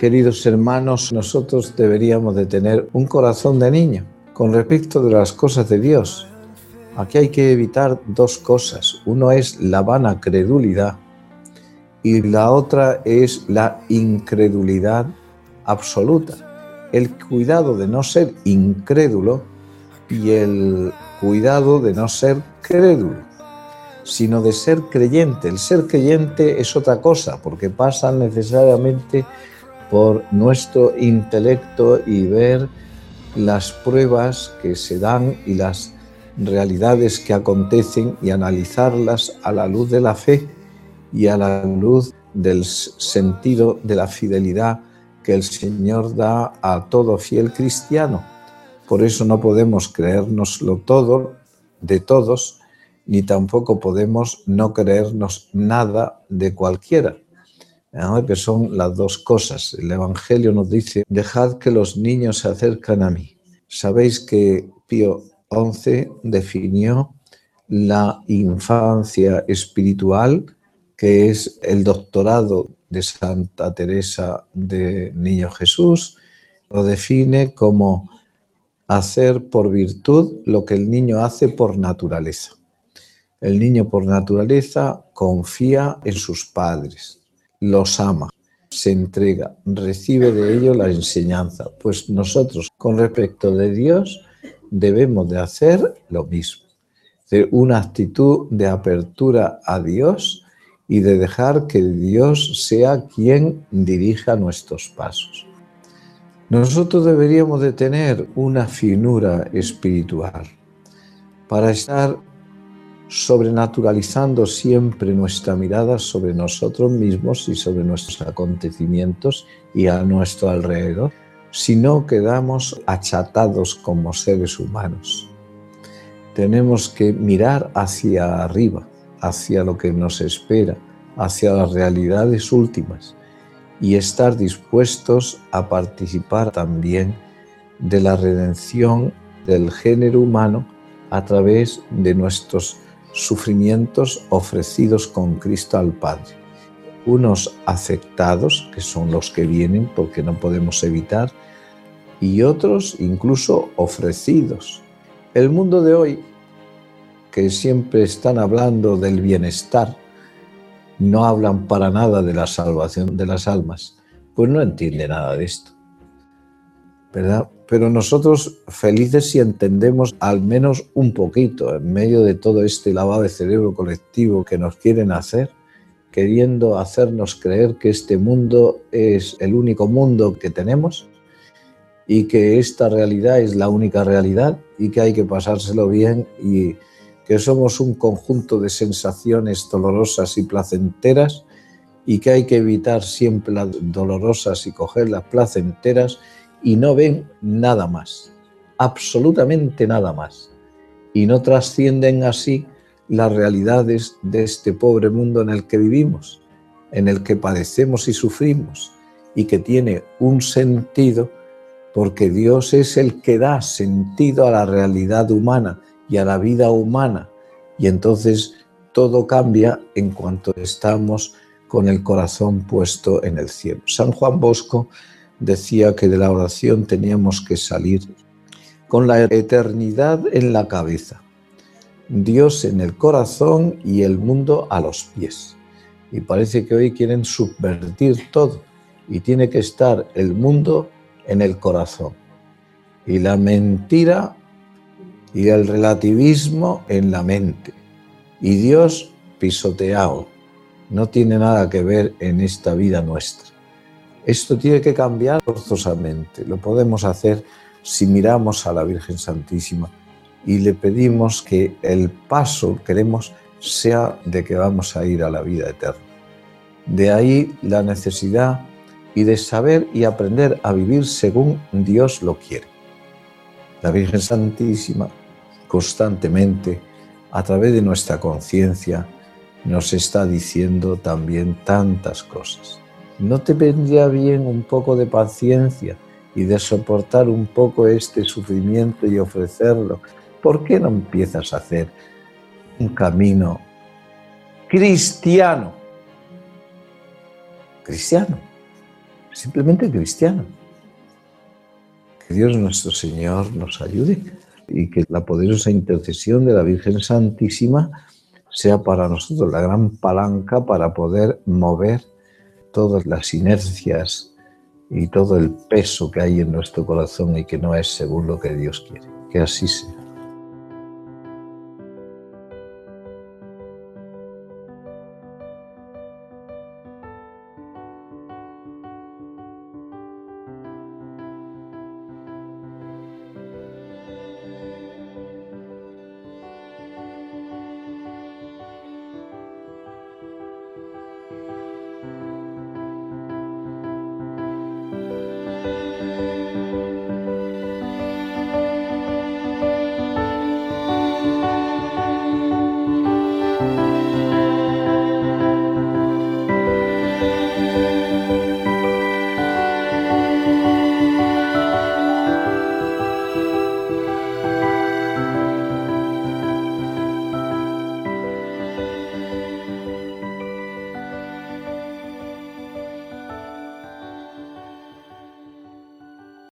Queridos hermanos, nosotros deberíamos de tener un corazón de niño con respecto de las cosas de Dios. Aquí hay que evitar dos cosas. Uno es la vana credulidad y la otra es la incredulidad absoluta. El cuidado de no ser incrédulo y el cuidado de no ser crédulo, sino de ser creyente. El ser creyente es otra cosa, porque pasa necesariamente por nuestro intelecto y ver las pruebas que se dan y las realidades que acontecen y analizarlas a la luz de la fe y a la luz del sentido de la fidelidad que el Señor da a todo fiel cristiano. Por eso no podemos creérnoslo todo de todos, ni tampoco podemos no creernos nada de cualquiera, que son las dos cosas. El Evangelio nos dice, dejad que los niños se acercan a mí. Sabéis que Pío XI definió la infancia espiritual, que es el doctorado de Santa Teresa de Niño Jesús, lo define como hacer por virtud lo que el niño hace por naturaleza. El niño por naturaleza confía en sus padres, los ama, se entrega, recibe de ellos la enseñanza. Pues nosotros con respecto de Dios debemos de hacer lo mismo, de una actitud de apertura a Dios y de dejar que Dios sea quien dirija nuestros pasos. Nosotros deberíamos de tener una finura espiritual para estar sobrenaturalizando siempre nuestra mirada sobre nosotros mismos y sobre nuestros acontecimientos y a nuestro alrededor, si no quedamos achatados como seres humanos. Tenemos que mirar hacia arriba, hacia lo que nos espera, hacia las realidades últimas y estar dispuestos a participar también de la redención del género humano a través de nuestros sufrimientos ofrecidos con Cristo al Padre. Unos aceptados, que son los que vienen porque no podemos evitar, y otros incluso ofrecidos. El mundo de hoy, que siempre están hablando del bienestar, no hablan para nada de la salvación de las almas, pues no entiende nada de esto. Pero nosotros felices si entendemos al menos un poquito en medio de todo este lavado de cerebro colectivo que nos quieren hacer, queriendo hacernos creer que este mundo es el único mundo que tenemos y que esta realidad es la única realidad y que hay que pasárselo bien y que somos un conjunto de sensaciones dolorosas y placenteras y que hay que evitar siempre las dolorosas y coger las placenteras y no ven nada más, absolutamente nada más. Y no trascienden así las realidades de este pobre mundo en el que vivimos, en el que padecemos y sufrimos, y que tiene un sentido porque Dios es el que da sentido a la realidad humana y a la vida humana. Y entonces todo cambia en cuanto estamos con el corazón puesto en el cielo. San Juan Bosco decía que de la oración teníamos que salir con la eternidad en la cabeza, Dios en el corazón y el mundo a los pies. Y parece que hoy quieren subvertir todo y tiene que estar el mundo en el corazón y la mentira y el relativismo en la mente. Y Dios pisoteado. No tiene nada que ver en esta vida nuestra. Esto tiene que cambiar forzosamente. Lo podemos hacer si miramos a la Virgen Santísima y le pedimos que el paso queremos sea de que vamos a ir a la vida eterna. De ahí la necesidad y de saber y aprender a vivir según Dios lo quiere. La Virgen Santísima constantemente, a través de nuestra conciencia, nos está diciendo también tantas cosas. ¿No te vendría bien un poco de paciencia y de soportar un poco este sufrimiento y ofrecerlo? ¿Por qué no empiezas a hacer un camino cristiano? Cristiano. simplemente cristiano. Que Dios nuestro Señor nos ayude y que la poderosa intercesión de la Virgen Santísima sea para nosotros la gran palanca para poder mover todas las inercias y todo el peso que hay en nuestro corazón y que no es según lo que Dios quiere. Que así sea.